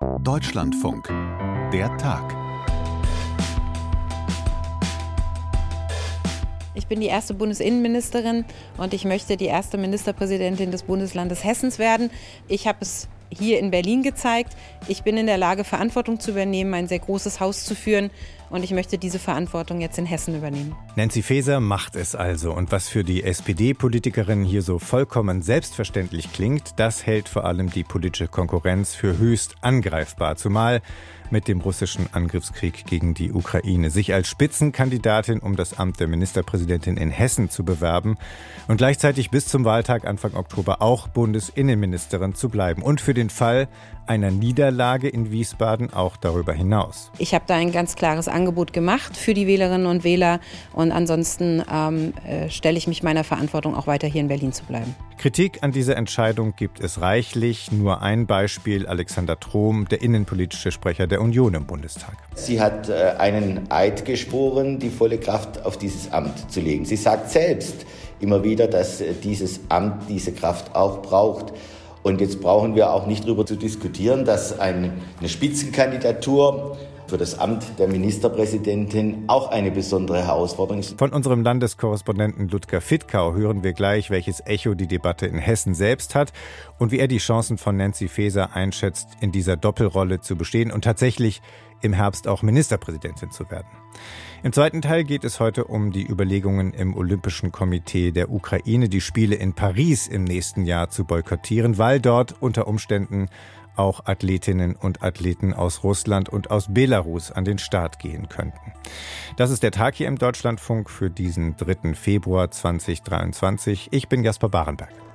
Deutschlandfunk. Der Tag. Ich bin die erste Bundesinnenministerin und ich möchte die erste Ministerpräsidentin des Bundeslandes Hessens werden. Ich habe es hier in Berlin gezeigt. Ich bin in der Lage, Verantwortung zu übernehmen, ein sehr großes Haus zu führen und ich möchte diese Verantwortung jetzt in Hessen übernehmen. Nancy Faeser macht es also. Und was für die SPD-Politikerin hier so vollkommen selbstverständlich klingt, das hält vor allem die politische Konkurrenz für höchst angreifbar. Zumal mit dem russischen Angriffskrieg gegen die Ukraine. Sich als Spitzenkandidatin um das Amt der Ministerpräsidentin in Hessen zu bewerben und gleichzeitig bis zum Wahltag Anfang Oktober auch Bundesinnenministerin zu bleiben. Und für den Fall einer Niederlage in Wiesbaden auch darüber hinaus. Ich habe da ein ganz klares Angebot gemacht für die Wählerinnen und Wähler und ansonsten ähm, äh, stelle ich mich meiner Verantwortung auch weiter hier in Berlin zu bleiben. Kritik an dieser Entscheidung gibt es reichlich. Nur ein Beispiel, Alexander Trom, der innenpolitische Sprecher der Union im Bundestag. Sie hat äh, einen Eid geschworen, die volle Kraft auf dieses Amt zu legen. Sie sagt selbst immer wieder, dass äh, dieses Amt diese Kraft auch braucht. Und jetzt brauchen wir auch nicht darüber zu diskutieren, dass eine Spitzenkandidatur für das Amt der Ministerpräsidentin auch eine besondere Herausforderung ist. Von unserem Landeskorrespondenten Ludger Fittkau hören wir gleich, welches Echo die Debatte in Hessen selbst hat und wie er die Chancen von Nancy Faeser einschätzt, in dieser Doppelrolle zu bestehen und tatsächlich im Herbst auch Ministerpräsidentin zu werden. Im zweiten Teil geht es heute um die Überlegungen im Olympischen Komitee der Ukraine, die Spiele in Paris im nächsten Jahr zu boykottieren, weil dort unter Umständen auch Athletinnen und Athleten aus Russland und aus Belarus an den Start gehen könnten. Das ist der Tag hier im Deutschlandfunk für diesen 3. Februar 2023. Ich bin Jasper Barenberg.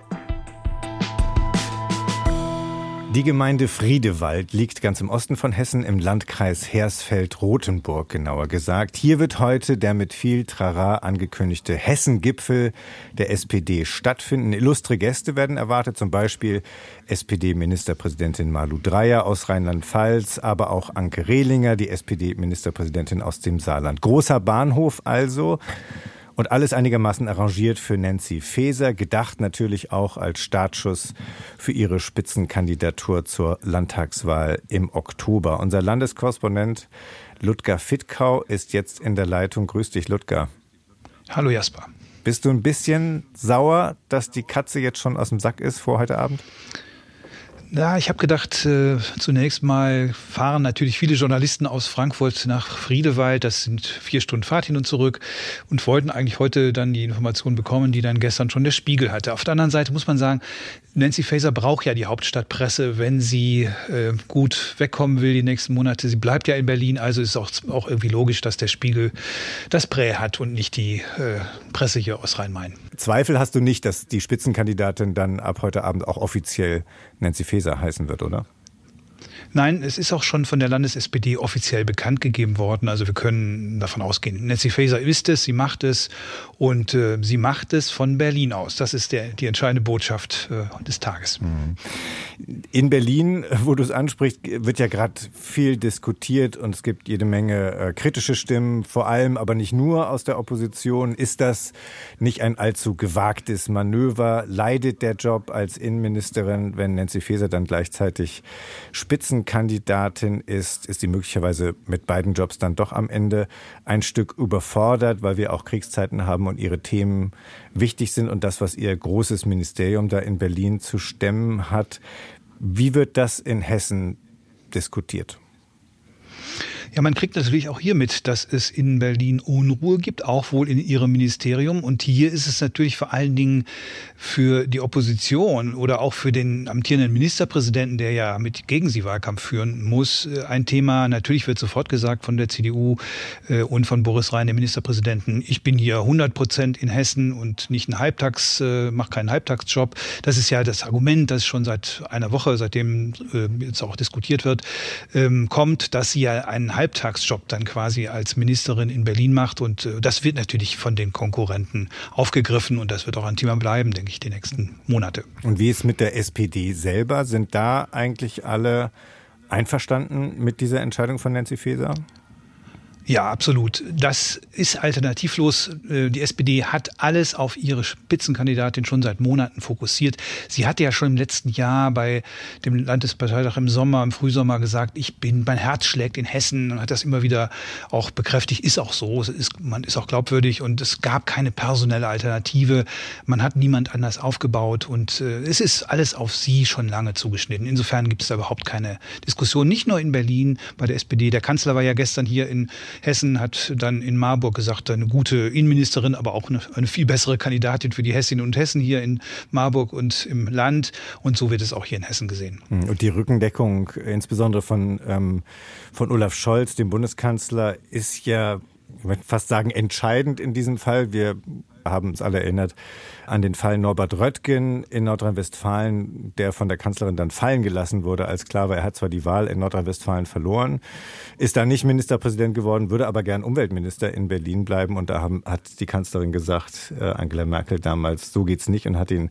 Die Gemeinde Friedewald liegt ganz im Osten von Hessen im Landkreis Hersfeld-Rotenburg genauer gesagt. Hier wird heute der mit viel Trara angekündigte Hessen-Gipfel der SPD stattfinden. Illustre Gäste werden erwartet, zum Beispiel SPD-Ministerpräsidentin Malu Dreyer aus Rheinland-Pfalz, aber auch Anke Rehlinger, die SPD-Ministerpräsidentin aus dem Saarland. Großer Bahnhof also. Und alles einigermaßen arrangiert für Nancy Faeser, gedacht natürlich auch als Startschuss für ihre Spitzenkandidatur zur Landtagswahl im Oktober. Unser Landeskorrespondent Ludger Fittkau ist jetzt in der Leitung. Grüß dich, Ludger. Hallo Jasper. Bist du ein bisschen sauer, dass die Katze jetzt schon aus dem Sack ist vor heute Abend? Ja, ich habe gedacht, äh, zunächst mal fahren natürlich viele Journalisten aus Frankfurt nach Friedewald. Das sind vier Stunden Fahrt hin und zurück und wollten eigentlich heute dann die Informationen bekommen, die dann gestern schon der Spiegel hatte. Auf der anderen Seite muss man sagen, Nancy Faeser braucht ja die Hauptstadtpresse, wenn sie äh, gut wegkommen will die nächsten Monate. Sie bleibt ja in Berlin, also ist auch, auch irgendwie logisch, dass der Spiegel das Prä hat und nicht die äh, Presse hier aus Rhein-Main. Zweifel hast du nicht, dass die Spitzenkandidatin dann ab heute Abend auch offiziell Nancy Faeser heißen wird, oder? Nein, es ist auch schon von der Landes-SPD offiziell bekannt gegeben worden. Also wir können davon ausgehen. Nancy Faeser ist es, sie macht es und äh, sie macht es von Berlin aus. Das ist der, die entscheidende Botschaft äh, des Tages. Mhm. In Berlin, wo du es ansprichst, wird ja gerade viel diskutiert und es gibt jede Menge äh, kritische Stimmen, vor allem aber nicht nur aus der Opposition. Ist das nicht ein allzu gewagtes Manöver? Leidet der Job als Innenministerin, wenn Nancy Faeser dann gleichzeitig Spitzen Kandidatin ist, ist sie möglicherweise mit beiden Jobs dann doch am Ende ein Stück überfordert, weil wir auch Kriegszeiten haben und ihre Themen wichtig sind und das, was ihr großes Ministerium da in Berlin zu stemmen hat. Wie wird das in Hessen diskutiert? Ja, man kriegt natürlich auch hier mit, dass es in Berlin Unruhe gibt, auch wohl in ihrem Ministerium. Und hier ist es natürlich vor allen Dingen für die Opposition oder auch für den amtierenden Ministerpräsidenten, der ja mit gegen sie Wahlkampf führen muss, äh, ein Thema. Natürlich wird sofort gesagt von der CDU äh, und von Boris Rhein, dem Ministerpräsidenten, ich bin hier 100 Prozent in Hessen und nicht ein Halbtags, äh, mache keinen Halbtagsjob. Das ist ja das Argument, das schon seit einer Woche, seitdem jetzt auch diskutiert wird, ähm, kommt, dass sie ja einen Halbtagsjob dann quasi als Ministerin in Berlin macht. Und äh, das wird natürlich von den Konkurrenten aufgegriffen und das wird auch ein Thema bleiben, denke ich, die nächsten Monate. Und wie ist mit der SPD selber? Sind da eigentlich alle einverstanden mit dieser Entscheidung von Nancy Faeser? Ja, absolut. Das ist alternativlos. Äh, die SPD hat alles auf ihre Spitzenkandidatin schon seit Monaten fokussiert. Sie hatte ja schon im letzten Jahr bei dem Landesparteitag im Sommer, im Frühsommer gesagt, ich bin, mein Herz schlägt in Hessen und hat das immer wieder auch bekräftigt. Ist auch so. Ist, man ist auch glaubwürdig und es gab keine personelle Alternative. Man hat niemand anders aufgebaut und äh, es ist alles auf sie schon lange zugeschnitten. Insofern gibt es da überhaupt keine Diskussion. Nicht nur in Berlin bei der SPD. Der Kanzler war ja gestern hier in Hessen hat dann in Marburg gesagt, eine gute Innenministerin, aber auch eine, eine viel bessere Kandidatin für die Hessinnen und Hessen hier in Marburg und im Land. Und so wird es auch hier in Hessen gesehen. Hm, und die Rückendeckung, insbesondere von, ähm, von Olaf Scholz, dem Bundeskanzler, ist ja ich möchte fast sagen, entscheidend in diesem Fall. Wir haben uns alle erinnert an den Fall Norbert Röttgen in Nordrhein-Westfalen, der von der Kanzlerin dann fallen gelassen wurde, als klar war, er hat zwar die Wahl in Nordrhein-Westfalen verloren, ist da nicht Ministerpräsident geworden, würde aber gern Umweltminister in Berlin bleiben. Und da haben, hat die Kanzlerin gesagt, äh, Angela Merkel damals, so geht's nicht und hat den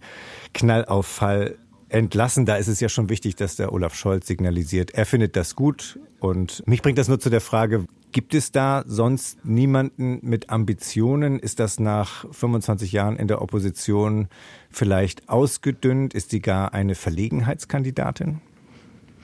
Knallauffall entlassen. Da ist es ja schon wichtig, dass der Olaf Scholz signalisiert, er findet das gut. Und mich bringt das nur zu der Frage, Gibt es da sonst niemanden mit Ambitionen? Ist das nach 25 Jahren in der Opposition vielleicht ausgedünnt? Ist sie gar eine Verlegenheitskandidatin?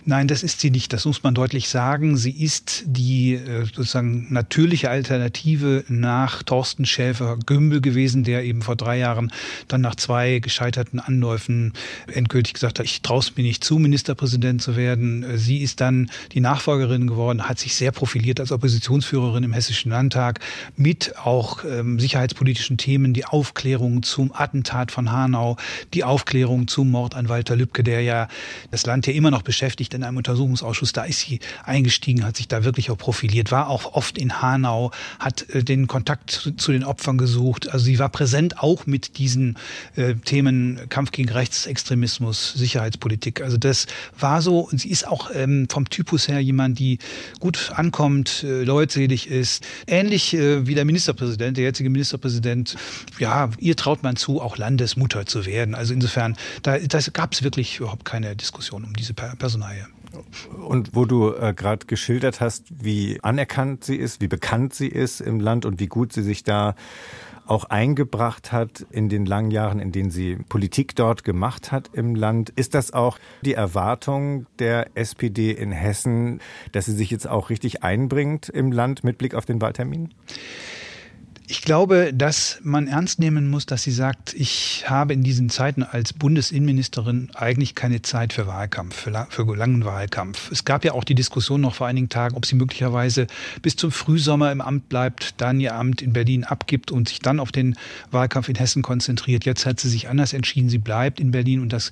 Nein, das ist sie nicht. Das muss man deutlich sagen. Sie ist die äh, sozusagen natürliche Alternative nach Thorsten Schäfer-Gümbel gewesen, der eben vor drei Jahren dann nach zwei gescheiterten Anläufen endgültig gesagt hat, ich traue es mir nicht zu, Ministerpräsident zu werden. Äh, sie ist dann die Nachfolgerin geworden, hat sich sehr profiliert als Oppositionsführerin im Hessischen Landtag mit auch ähm, sicherheitspolitischen Themen, die Aufklärung zum Attentat von Hanau, die Aufklärung zum Mord an Walter Lübcke, der ja das Land ja immer noch beschäftigt in einem Untersuchungsausschuss, da ist sie eingestiegen, hat sich da wirklich auch profiliert, war auch oft in Hanau, hat äh, den Kontakt zu, den Opfern gesucht. Also sie war präsent auch mit diesen äh, Themen Kampf gegen Rechtsextremismus, Sicherheitspolitik. Also das war so und sie ist auch ähm, vom Typus her jemand, die gut ankommt, äh, leutselig ist. Ähnlich äh, wie der Ministerpräsident, der jetzige Ministerpräsident, ja, ihr traut man zu, auch Landesmutter zu werden. Also insofern, da gab es wirklich überhaupt keine Diskussion um diese Personalie. Und wo du äh, gerade geschildert hast, wie anerkannt sie ist, wie bekannt sie ist im Land und wie gut sie sich da auch eingebracht hat in den langen Jahren, in denen sie Politik dort gemacht hat im Land. Ist das auch die Erwartung der SPD in Hessen, dass sie sich jetzt auch richtig einbringt im Land mit Blick auf den Wahltermin? Ich glaube, dass man ernst nehmen muss, dass sie sagt, ich habe in diesen Zeiten als Bundesinnenministerin eigentlich keine Zeit für Wahlkampf, für, langen Wahlkampf. Es gab ja auch die Diskussion noch vor einigen Tagen, ob sie möglicherweise bis zum Frühsommer im Amt bleibt, dann ihr Amt in Berlin abgibt und sich dann auf den Wahlkampf in Hessen konzentriert. Jetzt hat sie sich anders entschieden. Sie bleibt in Berlin und das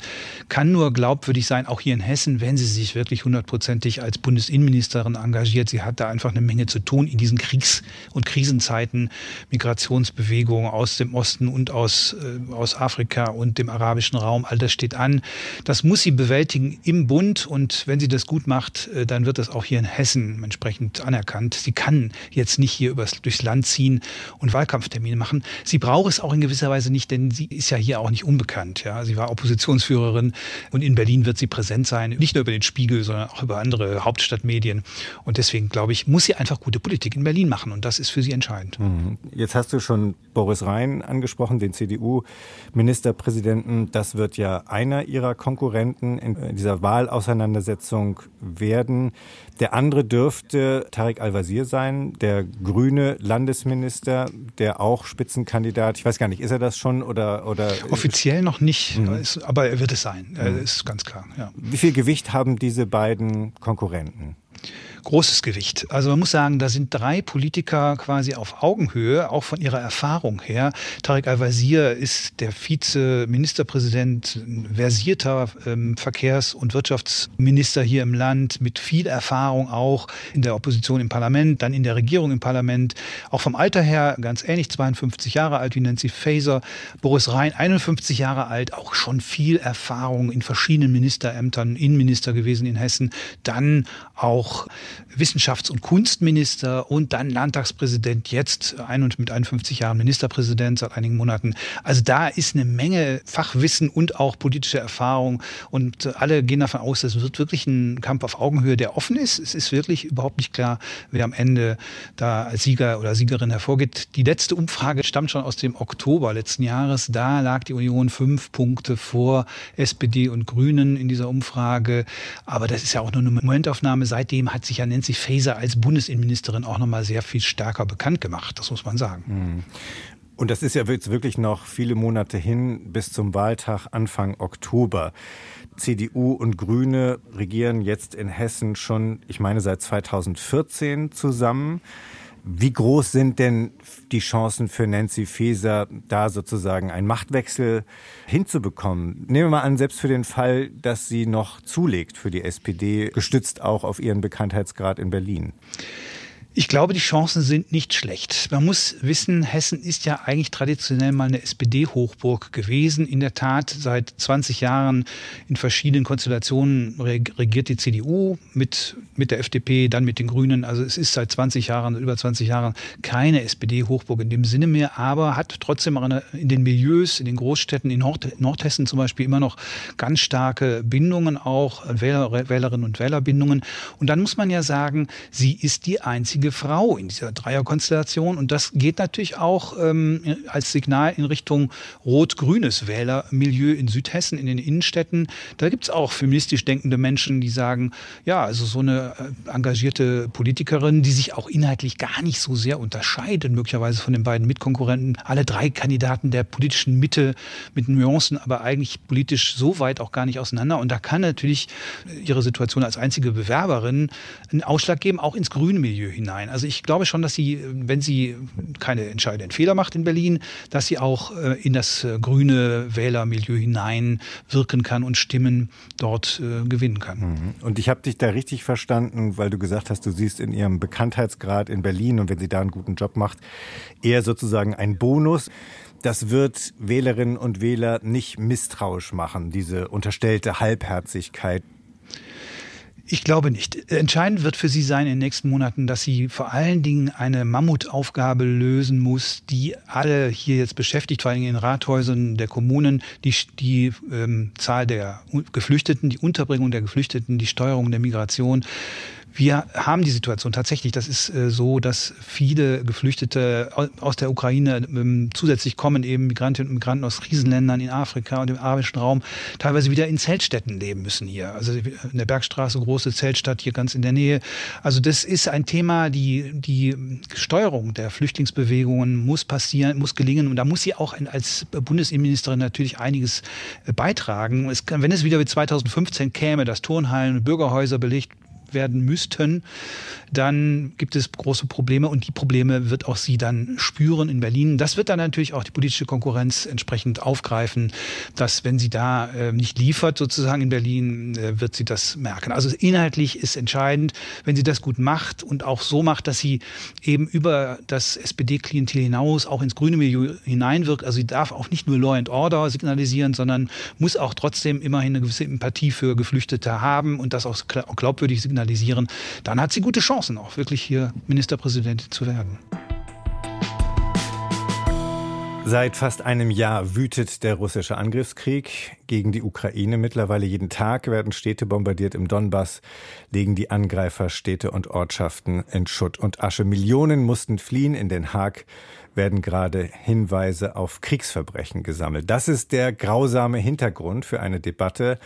kann nur glaubwürdig sein, auch hier in Hessen, wenn sie sich wirklich hundertprozentig als Bundesinnenministerin engagiert. Sie hat da einfach eine Menge zu tun in diesen Kriegs- und Krisenzeiten Migrationsbewegungen aus dem Osten und aus, äh, aus Afrika und dem arabischen Raum. All das steht an. Das muss sie bewältigen im Bund und wenn sie das gut macht, äh, dann wird das auch hier in Hessen entsprechend anerkannt. Sie kann jetzt nicht hier übers, durchs Land ziehen und Wahlkampftermine machen. Sie braucht es auch in gewisser Weise nicht, denn sie ist ja hier auch nicht unbekannt. Ja? Sie war Oppositionsführerin und in Berlin wird sie präsent sein, nicht nur über den Spiegel, sondern auch über andere Hauptstadtmedien. Und deswegen, glaube ich, muss sie einfach gute Politik in Berlin machen und das ist für sie entscheidend. Jetzt hast du schon Boris Rhein angesprochen, den CDU-Ministerpräsidenten. Das wird ja einer ihrer Konkurrenten in dieser Wahlauseinandersetzung werden. Der andere dürfte Tarek Al-Wazir sein, der grüne Landesminister, der auch Spitzenkandidat, ich weiß gar nicht, ist er das schon oder? oder Offiziell noch nicht, mhm. aber er wird es sein, mhm. ist ganz klar. Ja. Wie viel Gewicht haben diese beiden Konkurrenten? Großes Gewicht. Also man muss sagen, da sind drei Politiker quasi auf Augenhöhe, auch von ihrer Erfahrung her. Tarek Al-Wazir ist der Vize-Ministerpräsident, versierter ähm, Verkehrs- und Wirtschaftsminister hier im Land, mit viel Erfahrung auch in der Opposition im Parlament, dann in der Regierung im Parlament. Auch vom Alter her ganz ähnlich, 52 Jahre alt wie Nancy Faeser. Boris Rhein, 51 Jahre alt, auch schon viel Erfahrung in verschiedenen Ministerämtern, Innenminister gewesen in Hessen. Dann auch Wissenschafts- und Kunstminister und dann Landtagspräsident, jetzt ein und mit 51 Jahren Ministerpräsident seit einigen Monaten. Also da ist eine Menge Fachwissen und auch politische Erfahrung und alle gehen davon aus, es wird wirklich ein Kampf auf Augenhöhe, der offen ist. Es ist wirklich überhaupt nicht klar, wer am Ende da als Sieger oder Siegerin hervorgeht. Die letzte Umfrage stammt schon aus dem Oktober letzten Jahres. Da lag die Union fünf Punkte vor SPD und Grünen in dieser Umfrage. Aber das ist ja auch nur eine Momentaufnahme. Seitdem hat sich ja Nancy Faeser als Bundesinnenministerin auch noch mal sehr viel stärker bekannt gemacht. Das muss man sagen. Mhm. Und das ist ja jetzt wirklich noch viele Monate hin bis zum Wahltag Anfang Oktober. CDU und Grüne regieren jetzt in Hessen schon, ich meine, seit 2014 zusammen. Wie groß sind denn die Chancen für Nancy Faeser, da sozusagen einen Machtwechsel hinzubekommen? Nehmen wir mal an, selbst für den Fall, dass sie noch zulegt für die SPD, gestützt auch auf ihren Bekanntheitsgrad in Berlin. Ich glaube, die Chancen sind nicht schlecht. Man muss wissen, Hessen ist ja eigentlich traditionell mal eine SPD-Hochburg gewesen. In der Tat, seit 20 Jahren in verschiedenen Konstellationen regiert die CDU mit, mit der FDP, dann mit den Grünen. Also es ist seit 20 Jahren, über 20 Jahren keine SPD-Hochburg in dem Sinne mehr, aber hat trotzdem in den Milieus, in den Großstädten, in Nord Nordhessen zum Beispiel immer noch ganz starke Bindungen, auch Wähler, Wählerinnen und Wählerbindungen. Und dann muss man ja sagen, sie ist die einzige einzige Frau in dieser Dreierkonstellation. Und das geht natürlich auch ähm, als Signal in Richtung rot-grünes Wählermilieu in Südhessen, in den Innenstädten. Da gibt es auch feministisch denkende Menschen, die sagen, ja, also so eine äh, engagierte Politikerin, die sich auch inhaltlich gar nicht so sehr unterscheidet, möglicherweise von den beiden Mitkonkurrenten. Alle drei Kandidaten der politischen Mitte mit Nuancen, aber eigentlich politisch so weit auch gar nicht auseinander. Und da kann natürlich ihre Situation als einzige Bewerberin einen Ausschlag geben, auch ins grüne Milieu hinein hinein. Also ich glaube schon, dass sie, wenn sie keine entscheidenden Fehler macht in Berlin, dass sie auch äh, in das äh, grüne Wählermilieu hinein wirken kann und Stimmen dort äh, gewinnen kann. Mhm. Und ich habe dich da richtig verstanden, weil du gesagt hast, du siehst in ihrem Bekanntheitsgrad in Berlin und wenn sie da einen guten Job macht, eher sozusagen ein Bonus. Das wird Wählerinnen und Wähler nicht misstrauisch machen, diese unterstellte Halbherzigkeit. Ich glaube nicht. Entscheidend wird für sie sein in den nächsten Monaten, dass sie vor allen Dingen eine Mammutaufgabe lösen muss, die alle hier jetzt beschäftigt, vor allem in den Rathäusern der Kommunen, die, die ähm, Zahl der Geflüchteten, die Unterbringung der Geflüchteten, die Steuerung der Migration. Wir haben die Situation tatsächlich, das ist äh, so, dass viele Geflüchtete aus der Ukraine ähm, zusätzlich kommen, eben Migrantinnen und Migranten aus Krisenländern in Afrika und im arabischen Raum, teilweise wieder in Zeltstätten leben müssen hier. Also in der Bergstraße, große Zeltstadt hier ganz in der Nähe. Also das ist ein Thema, die, die Steuerung der Flüchtlingsbewegungen muss passieren, muss gelingen. Und da muss sie auch als Bundesinnenministerin natürlich einiges äh, beitragen. Es kann, wenn es wieder wie 2015 käme, dass Turnhallen und Bürgerhäuser belegt werden müssten, dann gibt es große Probleme und die Probleme wird auch sie dann spüren in Berlin. Das wird dann natürlich auch die politische Konkurrenz entsprechend aufgreifen, dass wenn sie da äh, nicht liefert sozusagen in Berlin, äh, wird sie das merken. Also inhaltlich ist entscheidend, wenn sie das gut macht und auch so macht, dass sie eben über das SPD-Klientel hinaus auch ins grüne Milieu hineinwirkt. Also sie darf auch nicht nur Law and Order signalisieren, sondern muss auch trotzdem immerhin eine gewisse Empathie für Geflüchtete haben und das auch glaubwürdig signalisieren signalisieren, dann hat sie gute Chancen, auch wirklich hier Ministerpräsidentin zu werden. Seit fast einem Jahr wütet der russische Angriffskrieg gegen die Ukraine. Mittlerweile jeden Tag werden Städte bombardiert im Donbass, legen die Angreifer Städte und Ortschaften in Schutt und Asche. Millionen mussten fliehen. In Den Haag werden gerade Hinweise auf Kriegsverbrechen gesammelt. Das ist der grausame Hintergrund für eine Debatte,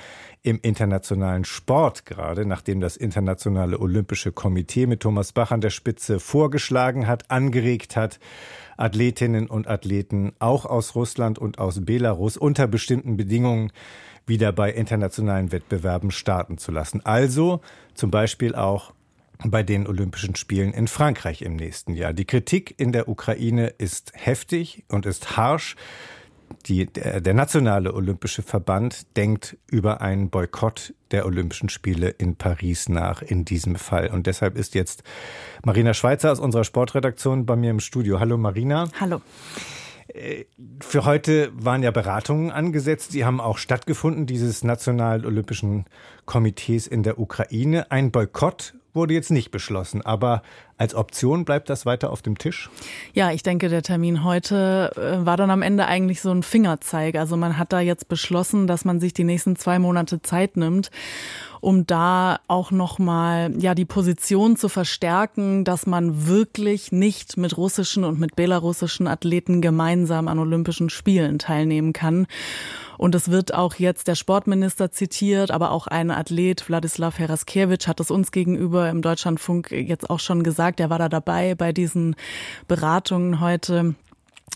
im internationalen Sport gerade, nachdem das Internationale Olympische Komitee mit Thomas Bach an der Spitze vorgeschlagen hat, angeregt hat, Athletinnen und Athleten auch aus Russland und aus Belarus unter bestimmten Bedingungen wieder bei internationalen Wettbewerben starten zu lassen. Also zum Beispiel auch bei den Olympischen Spielen in Frankreich im nächsten Jahr. Die Kritik in der Ukraine ist heftig und ist harsch die, der, der nationale olympische Verband denkt über einen Boykott der Olympischen Spiele in Paris nach in diesem Fall. Und deshalb ist jetzt Marina Schweizer aus unserer Sportredaktion bei mir im Studio. Hallo Marina. Hallo. Äh, für heute waren ja Beratungen angesetzt. Die haben auch stattgefunden, dieses Nationalolympischen Komitees in der Ukraine. Ein Boykott wurde jetzt nicht beschlossen, aber als Option bleibt das weiter auf dem Tisch? Ja, ich denke, der Termin heute äh, war dann am Ende eigentlich so ein Fingerzeig. Also man hat da jetzt beschlossen, dass man sich die nächsten zwei Monate Zeit nimmt um da auch nochmal ja die Position zu verstärken, dass man wirklich nicht mit russischen und mit belarussischen Athleten gemeinsam an Olympischen Spielen teilnehmen kann. Und es wird auch jetzt der Sportminister zitiert, aber auch ein Athlet, Wladislav Heraskevich, hat es uns gegenüber im Deutschlandfunk jetzt auch schon gesagt. Er war da dabei bei diesen Beratungen heute.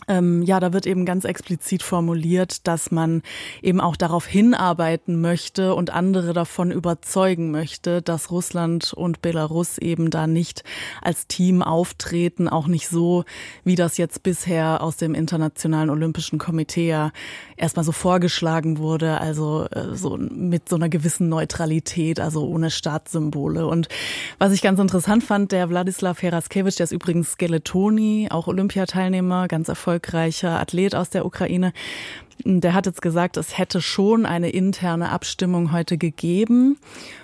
Ähm, ja, da wird eben ganz explizit formuliert, dass man eben auch darauf hinarbeiten möchte und andere davon überzeugen möchte, dass Russland und Belarus eben da nicht als Team auftreten, auch nicht so, wie das jetzt bisher aus dem Internationalen Olympischen Komitee ja erstmal so vorgeschlagen wurde, also äh, so mit so einer gewissen Neutralität, also ohne Staatssymbole. Und was ich ganz interessant fand, der Wladislav Heraskevich, der ist übrigens Skeletoni, auch Olympiateilnehmer, ganz erfolgreich erfolgreicher Athlet aus der Ukraine. Der hat jetzt gesagt, es hätte schon eine interne Abstimmung heute gegeben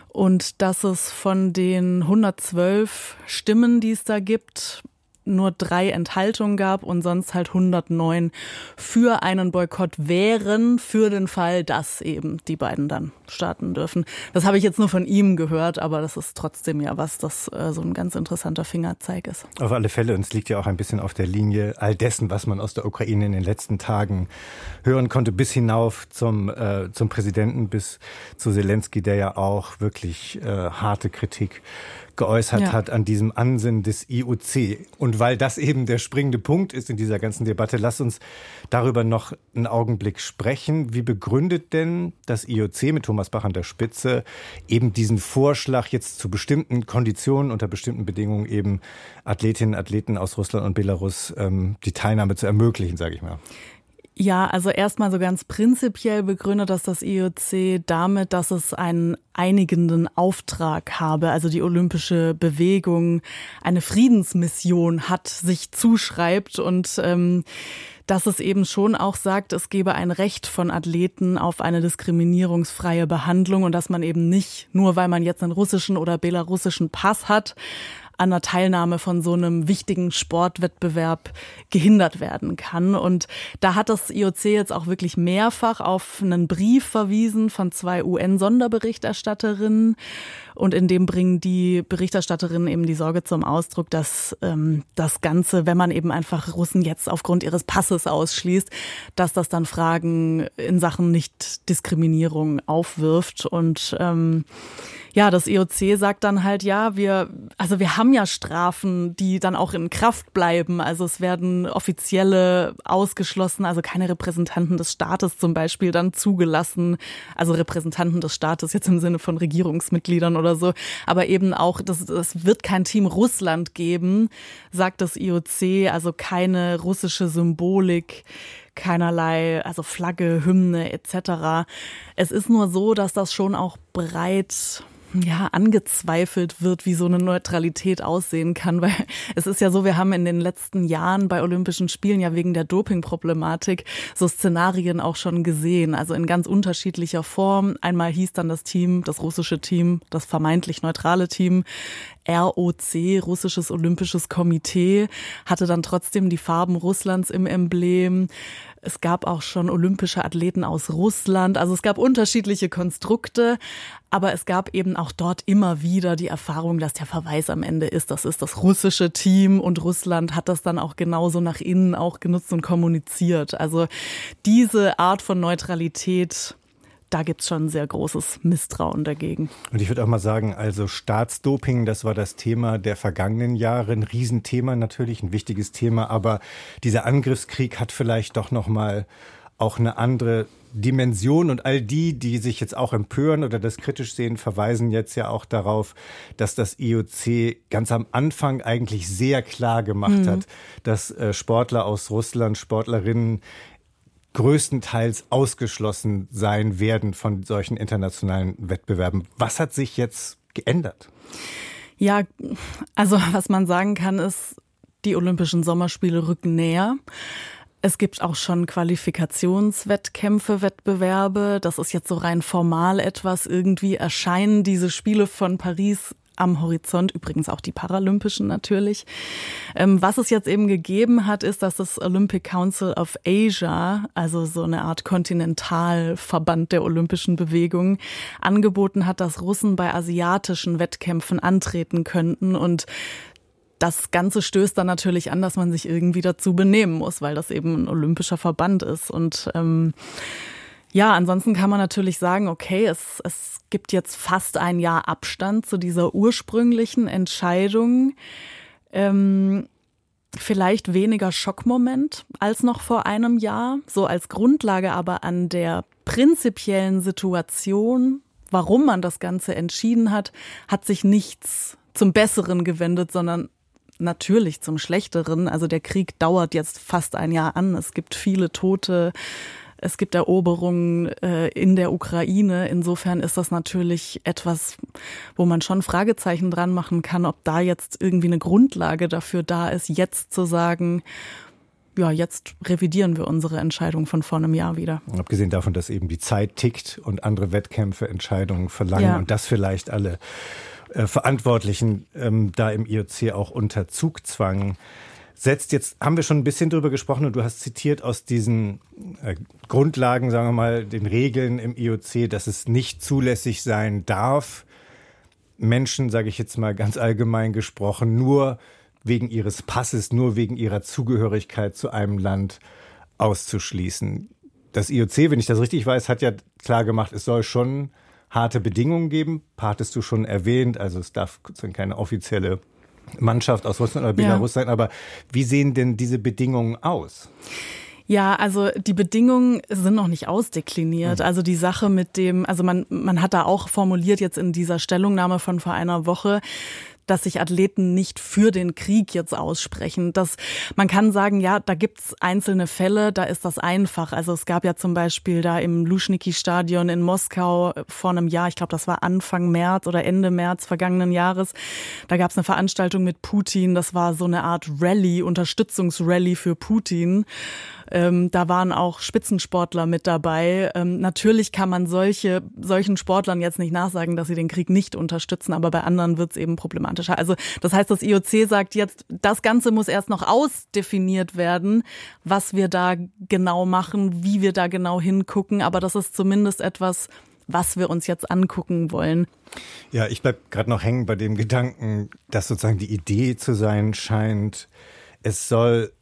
und dass es von den 112 Stimmen, die es da gibt, nur drei Enthaltungen gab und sonst halt 109 für einen Boykott wären, für den Fall, dass eben die beiden dann starten dürfen. Das habe ich jetzt nur von ihm gehört, aber das ist trotzdem ja was, das äh, so ein ganz interessanter Fingerzeig ist. Auf alle Fälle, und es liegt ja auch ein bisschen auf der Linie all dessen, was man aus der Ukraine in den letzten Tagen hören konnte, bis hinauf zum, äh, zum Präsidenten, bis zu Zelensky, der ja auch wirklich äh, harte Kritik geäußert ja. hat an diesem Ansinnen des IOC. Und weil das eben der springende Punkt ist in dieser ganzen Debatte, lass uns darüber noch einen Augenblick sprechen. Wie begründet denn das IOC mit Thomas Bach an der Spitze eben diesen Vorschlag, jetzt zu bestimmten Konditionen, unter bestimmten Bedingungen eben Athletinnen und Athleten aus Russland und Belarus ähm, die Teilnahme zu ermöglichen, sage ich mal? Ja, also erstmal so ganz prinzipiell begründet dass das IOC damit, dass es einen einigenden Auftrag habe, also die olympische Bewegung eine Friedensmission hat, sich zuschreibt und ähm, dass es eben schon auch sagt, es gebe ein Recht von Athleten auf eine diskriminierungsfreie Behandlung und dass man eben nicht, nur weil man jetzt einen russischen oder belarussischen Pass hat, an der Teilnahme von so einem wichtigen Sportwettbewerb gehindert werden kann. Und da hat das IOC jetzt auch wirklich mehrfach auf einen Brief verwiesen von zwei UN-Sonderberichterstatterinnen. Und in dem bringen die Berichterstatterinnen eben die Sorge zum Ausdruck, dass ähm, das Ganze, wenn man eben einfach Russen jetzt aufgrund ihres Passes ausschließt, dass das dann Fragen in Sachen Nicht-Diskriminierung aufwirft. Und ähm, ja, das IOC sagt dann halt, ja, wir, also wir haben ja Strafen, die dann auch in Kraft bleiben. Also es werden offizielle ausgeschlossen, also keine Repräsentanten des Staates zum Beispiel dann zugelassen. Also Repräsentanten des Staates jetzt im Sinne von Regierungsmitgliedern oder so. Aber eben auch, es wird kein Team Russland geben, sagt das IOC, also keine russische Symbolik keinerlei, also Flagge, Hymne etc. Es ist nur so, dass das schon auch breit ja, angezweifelt wird, wie so eine Neutralität aussehen kann, weil es ist ja so, wir haben in den letzten Jahren bei Olympischen Spielen ja wegen der Dopingproblematik so Szenarien auch schon gesehen, also in ganz unterschiedlicher Form. Einmal hieß dann das Team, das russische Team, das vermeintlich neutrale Team, ROC, Russisches Olympisches Komitee, hatte dann trotzdem die Farben Russlands im Emblem. Es gab auch schon olympische Athleten aus Russland. Also es gab unterschiedliche Konstrukte, aber es gab eben auch dort immer wieder die Erfahrung, dass der Verweis am Ende ist, das ist das russische Team und Russland hat das dann auch genauso nach innen auch genutzt und kommuniziert. Also diese Art von Neutralität da gibt's schon sehr großes Misstrauen dagegen. Und ich würde auch mal sagen, also Staatsdoping, das war das Thema der vergangenen Jahre, ein Riesenthema natürlich, ein wichtiges Thema, aber dieser Angriffskrieg hat vielleicht doch noch mal auch eine andere Dimension und all die, die sich jetzt auch empören oder das kritisch sehen, verweisen jetzt ja auch darauf, dass das IOC ganz am Anfang eigentlich sehr klar gemacht mhm. hat, dass äh, Sportler aus Russland, Sportlerinnen größtenteils ausgeschlossen sein werden von solchen internationalen Wettbewerben. Was hat sich jetzt geändert? Ja, also was man sagen kann, ist, die Olympischen Sommerspiele rücken näher. Es gibt auch schon Qualifikationswettkämpfe, Wettbewerbe. Das ist jetzt so rein formal etwas. Irgendwie erscheinen diese Spiele von Paris am Horizont, übrigens auch die Paralympischen natürlich. Ähm, was es jetzt eben gegeben hat, ist, dass das Olympic Council of Asia, also so eine Art Kontinentalverband der olympischen Bewegung, angeboten hat, dass Russen bei asiatischen Wettkämpfen antreten könnten und das Ganze stößt dann natürlich an, dass man sich irgendwie dazu benehmen muss, weil das eben ein olympischer Verband ist. Und ähm, ja, ansonsten kann man natürlich sagen, okay, es, es gibt jetzt fast ein Jahr Abstand zu dieser ursprünglichen Entscheidung. Ähm, vielleicht weniger Schockmoment als noch vor einem Jahr, so als Grundlage aber an der prinzipiellen Situation, warum man das Ganze entschieden hat, hat sich nichts zum Besseren gewendet, sondern natürlich zum Schlechteren. Also der Krieg dauert jetzt fast ein Jahr an. Es gibt viele Tote. Es gibt Eroberungen äh, in der Ukraine. Insofern ist das natürlich etwas, wo man schon Fragezeichen dran machen kann, ob da jetzt irgendwie eine Grundlage dafür da ist, jetzt zu sagen, ja, jetzt revidieren wir unsere Entscheidung von vor einem Jahr wieder. Abgesehen davon, dass eben die Zeit tickt und andere Wettkämpfe Entscheidungen verlangen ja. und das vielleicht alle äh, Verantwortlichen ähm, da im IOC auch unter Zugzwang setzt. Jetzt haben wir schon ein bisschen drüber gesprochen und du hast zitiert aus diesen äh, Grundlagen, sagen wir mal, den Regeln im IOC, dass es nicht zulässig sein darf, Menschen, sage ich jetzt mal ganz allgemein gesprochen, nur wegen ihres Passes, nur wegen ihrer Zugehörigkeit zu einem Land auszuschließen. Das IOC, wenn ich das richtig weiß, hat ja klar gemacht, es soll schon harte Bedingungen geben. Hattest du schon erwähnt, also es darf keine offizielle Mannschaft aus Russland oder Belarus ja. sein, aber wie sehen denn diese Bedingungen aus? Ja, also die Bedingungen sind noch nicht ausdekliniert. Mhm. Also die Sache mit dem, also man, man hat da auch formuliert jetzt in dieser Stellungnahme von vor einer Woche, dass sich Athleten nicht für den Krieg jetzt aussprechen. Das, man kann sagen, ja, da gibt's einzelne Fälle, da ist das einfach. Also es gab ja zum Beispiel da im Luschniki-Stadion in Moskau vor einem Jahr, ich glaube, das war Anfang März oder Ende März vergangenen Jahres, da gab's eine Veranstaltung mit Putin. Das war so eine Art Rallye, Unterstützungsrallye für Putin. Ähm, da waren auch Spitzensportler mit dabei. Ähm, natürlich kann man solche, solchen Sportlern jetzt nicht nachsagen, dass sie den Krieg nicht unterstützen, aber bei anderen wird es eben problematischer. Also das heißt, das IOC sagt jetzt, das Ganze muss erst noch ausdefiniert werden, was wir da genau machen, wie wir da genau hingucken. Aber das ist zumindest etwas, was wir uns jetzt angucken wollen. Ja, ich bleib gerade noch hängen bei dem Gedanken, dass sozusagen die Idee zu sein scheint, es soll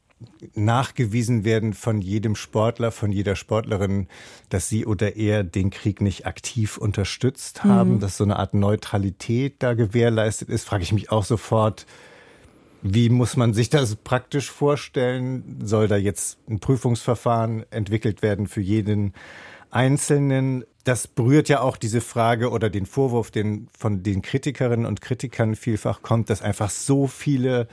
nachgewiesen werden von jedem Sportler, von jeder Sportlerin, dass sie oder er den Krieg nicht aktiv unterstützt haben, mhm. dass so eine Art Neutralität da gewährleistet ist, frage ich mich auch sofort, wie muss man sich das praktisch vorstellen? Soll da jetzt ein Prüfungsverfahren entwickelt werden für jeden Einzelnen? Das berührt ja auch diese Frage oder den Vorwurf, den von den Kritikerinnen und Kritikern vielfach kommt, dass einfach so viele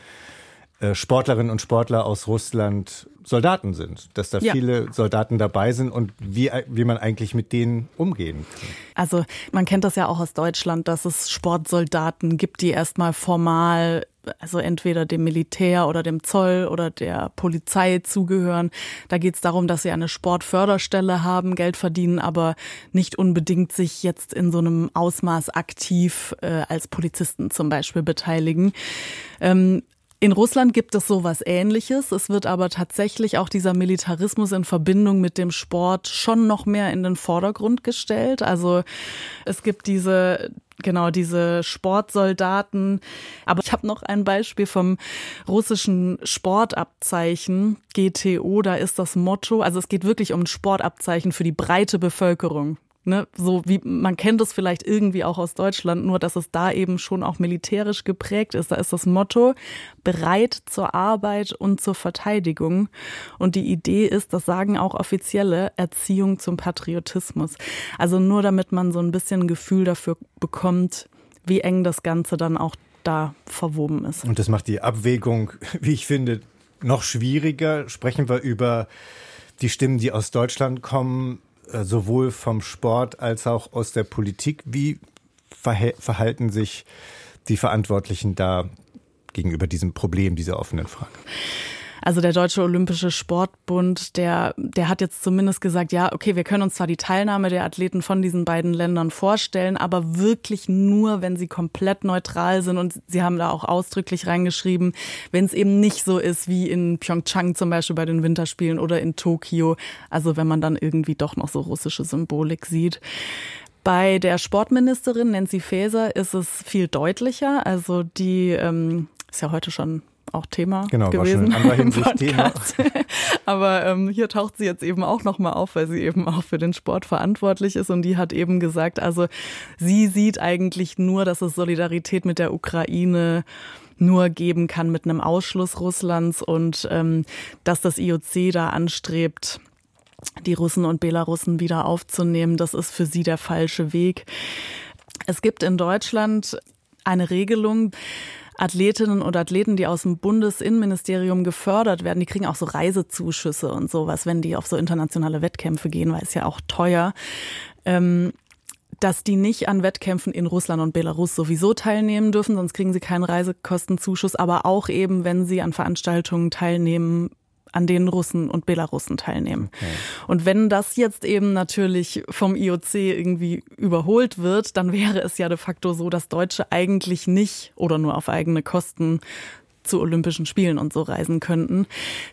Sportlerinnen und Sportler aus Russland Soldaten sind, dass da ja. viele Soldaten dabei sind und wie, wie man eigentlich mit denen umgehen kann. Also man kennt das ja auch aus Deutschland, dass es Sportsoldaten gibt, die erstmal formal also entweder dem Militär oder dem Zoll oder der Polizei zugehören. Da geht es darum, dass sie eine Sportförderstelle haben, Geld verdienen, aber nicht unbedingt sich jetzt in so einem Ausmaß aktiv äh, als Polizisten zum Beispiel beteiligen. Ähm, in Russland gibt es sowas ähnliches. Es wird aber tatsächlich auch dieser Militarismus in Verbindung mit dem Sport schon noch mehr in den Vordergrund gestellt. Also es gibt diese genau diese Sportsoldaten. Aber ich habe noch ein Beispiel vom russischen Sportabzeichen GTO. Da ist das Motto, also es geht wirklich um Sportabzeichen für die breite Bevölkerung. Ne, so wie man kennt es vielleicht irgendwie auch aus Deutschland, nur dass es da eben schon auch militärisch geprägt ist. Da ist das Motto bereit zur Arbeit und zur Verteidigung. Und die Idee ist, das sagen auch offizielle Erziehung zum Patriotismus. Also nur damit man so ein bisschen ein Gefühl dafür bekommt, wie eng das Ganze dann auch da verwoben ist. Und das macht die Abwägung, wie ich finde, noch schwieriger. Sprechen wir über die Stimmen, die aus Deutschland kommen, sowohl vom Sport als auch aus der Politik. Wie verhalten sich die Verantwortlichen da gegenüber diesem Problem, dieser offenen Frage? Also der Deutsche Olympische Sportbund, der, der hat jetzt zumindest gesagt, ja, okay, wir können uns zwar die Teilnahme der Athleten von diesen beiden Ländern vorstellen, aber wirklich nur, wenn sie komplett neutral sind. Und sie haben da auch ausdrücklich reingeschrieben, wenn es eben nicht so ist wie in Pyeongchang zum Beispiel bei den Winterspielen oder in Tokio. Also wenn man dann irgendwie doch noch so russische Symbolik sieht. Bei der Sportministerin Nancy Faeser ist es viel deutlicher. Also die ähm, ist ja heute schon auch Thema genau, gewesen. War schon in Hinsicht Thema. Aber ähm, hier taucht sie jetzt eben auch nochmal auf, weil sie eben auch für den Sport verantwortlich ist. Und die hat eben gesagt, also sie sieht eigentlich nur, dass es Solidarität mit der Ukraine nur geben kann mit einem Ausschluss Russlands und ähm, dass das IOC da anstrebt, die Russen und Belarussen wieder aufzunehmen. Das ist für sie der falsche Weg. Es gibt in Deutschland eine Regelung, Athletinnen und Athleten, die aus dem Bundesinnenministerium gefördert werden, die kriegen auch so Reisezuschüsse und sowas, wenn die auf so internationale Wettkämpfe gehen, weil es ja auch teuer. Ähm, dass die nicht an Wettkämpfen in Russland und Belarus sowieso teilnehmen dürfen, sonst kriegen sie keinen Reisekostenzuschuss, aber auch eben, wenn sie an Veranstaltungen teilnehmen, an denen Russen und Belarussen teilnehmen. Okay. Und wenn das jetzt eben natürlich vom IOC irgendwie überholt wird, dann wäre es ja de facto so, dass Deutsche eigentlich nicht oder nur auf eigene Kosten zu Olympischen Spielen und so reisen könnten.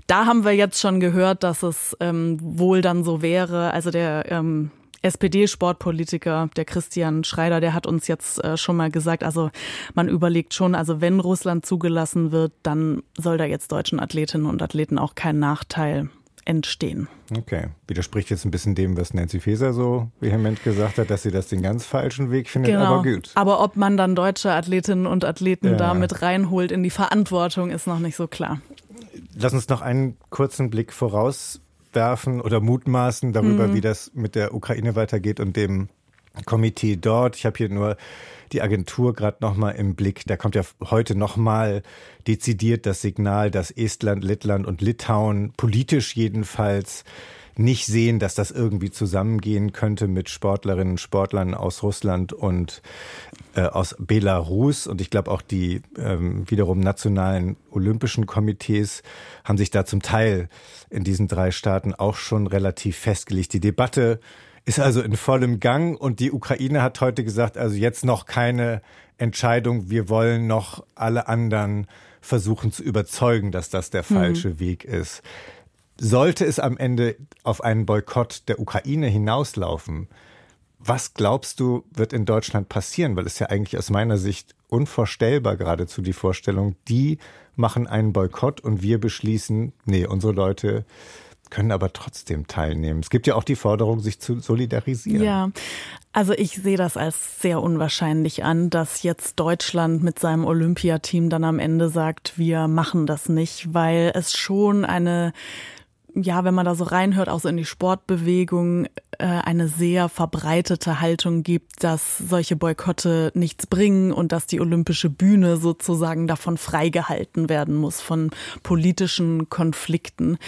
Da haben wir jetzt schon gehört, dass es ähm, wohl dann so wäre. Also der ähm, SPD-Sportpolitiker, der Christian Schreider, der hat uns jetzt äh, schon mal gesagt, also man überlegt schon, also wenn Russland zugelassen wird, dann soll da jetzt deutschen Athletinnen und Athleten auch kein Nachteil entstehen. Okay. Widerspricht jetzt ein bisschen dem, was Nancy Faeser so vehement gesagt hat, dass sie das den ganz falschen Weg findet, genau. aber gut. Aber ob man dann deutsche Athletinnen und Athleten ja. da mit reinholt in die Verantwortung, ist noch nicht so klar. Lass uns noch einen kurzen Blick voraus werfen oder mutmaßen darüber, mhm. wie das mit der Ukraine weitergeht und dem Komitee dort. Ich habe hier nur die Agentur gerade noch mal im Blick. Da kommt ja heute noch mal dezidiert das Signal, dass Estland, Lettland und Litauen politisch jedenfalls nicht sehen, dass das irgendwie zusammengehen könnte mit Sportlerinnen und Sportlern aus Russland und äh, aus Belarus. Und ich glaube auch die ähm, wiederum nationalen olympischen Komitees haben sich da zum Teil in diesen drei Staaten auch schon relativ festgelegt. Die Debatte ist also in vollem Gang und die Ukraine hat heute gesagt, also jetzt noch keine Entscheidung. Wir wollen noch alle anderen versuchen zu überzeugen, dass das der mhm. falsche mhm. Weg ist. Sollte es am Ende auf einen Boykott der Ukraine hinauslaufen, was glaubst du, wird in Deutschland passieren? Weil es ja eigentlich aus meiner Sicht unvorstellbar geradezu die Vorstellung, die machen einen Boykott und wir beschließen, nee, unsere Leute können aber trotzdem teilnehmen. Es gibt ja auch die Forderung, sich zu solidarisieren. Ja, also ich sehe das als sehr unwahrscheinlich an, dass jetzt Deutschland mit seinem Olympiateam dann am Ende sagt, wir machen das nicht, weil es schon eine ja, wenn man da so reinhört, auch so in die Sportbewegung, eine sehr verbreitete Haltung gibt, dass solche Boykotte nichts bringen und dass die olympische Bühne sozusagen davon freigehalten werden muss, von politischen Konflikten.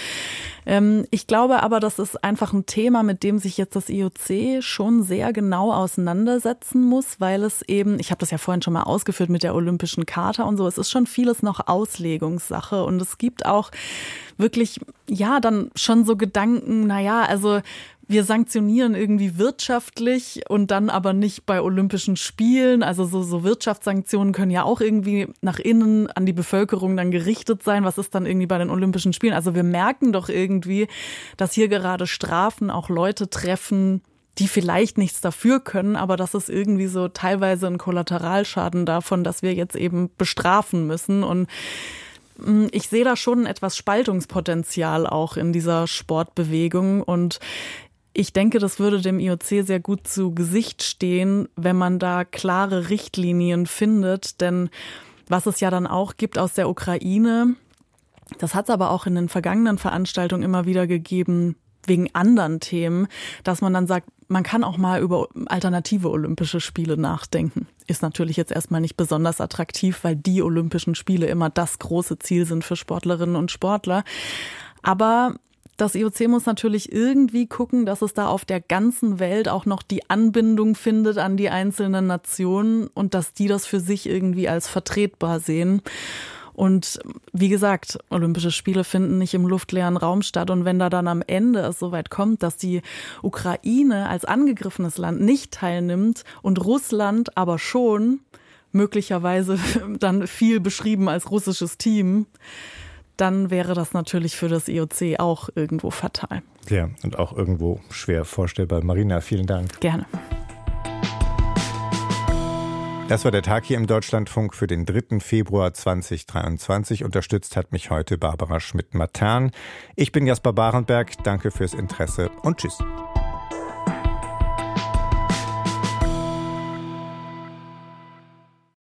Ähm, ich glaube aber, das ist einfach ein Thema, mit dem sich jetzt das IOC schon sehr genau auseinandersetzen muss, weil es eben, ich habe das ja vorhin schon mal ausgeführt mit der Olympischen Charta und so, es ist schon vieles noch Auslegungssache und es gibt auch wirklich, ja, dann schon so Gedanken, naja, also wir sanktionieren irgendwie wirtschaftlich und dann aber nicht bei Olympischen Spielen. Also so, so Wirtschaftssanktionen können ja auch irgendwie nach innen an die Bevölkerung dann gerichtet sein. Was ist dann irgendwie bei den Olympischen Spielen? Also wir merken doch irgendwie, dass hier gerade Strafen auch Leute treffen, die vielleicht nichts dafür können, aber das ist irgendwie so teilweise ein Kollateralschaden davon, dass wir jetzt eben bestrafen müssen. Und Mm, ich sehe da schon etwas Spaltungspotenzial auch in dieser Sportbewegung und ich denke, das würde dem IOC sehr gut zu Gesicht stehen, wenn man da klare Richtlinien findet, denn was es ja dann auch gibt aus der Ukraine, das hat es aber auch in den vergangenen Veranstaltungen immer wieder gegeben, wegen anderen Themen, dass man dann sagt, man kann auch mal über alternative Olympische Spiele nachdenken. Ist natürlich jetzt erstmal nicht besonders attraktiv, weil die Olympischen Spiele immer das große Ziel sind für Sportlerinnen und Sportler. Aber das IOC muss natürlich irgendwie gucken, dass es da auf der ganzen Welt auch noch die Anbindung findet an die einzelnen Nationen und dass die das für sich irgendwie als vertretbar sehen. Und wie gesagt, Olympische Spiele finden nicht im luftleeren Raum statt. Und wenn da dann am Ende es soweit kommt, dass die Ukraine als angegriffenes Land nicht teilnimmt und Russland aber schon, möglicherweise dann viel beschrieben als russisches Team, dann wäre das natürlich für das IOC auch irgendwo fatal. Ja, und auch irgendwo schwer vorstellbar. Marina, vielen Dank. Gerne. Das war der Tag hier im Deutschlandfunk für den 3. Februar 2023. Unterstützt hat mich heute Barbara Schmidt-Matern. Ich bin Jasper Barenberg. Danke fürs Interesse und tschüss.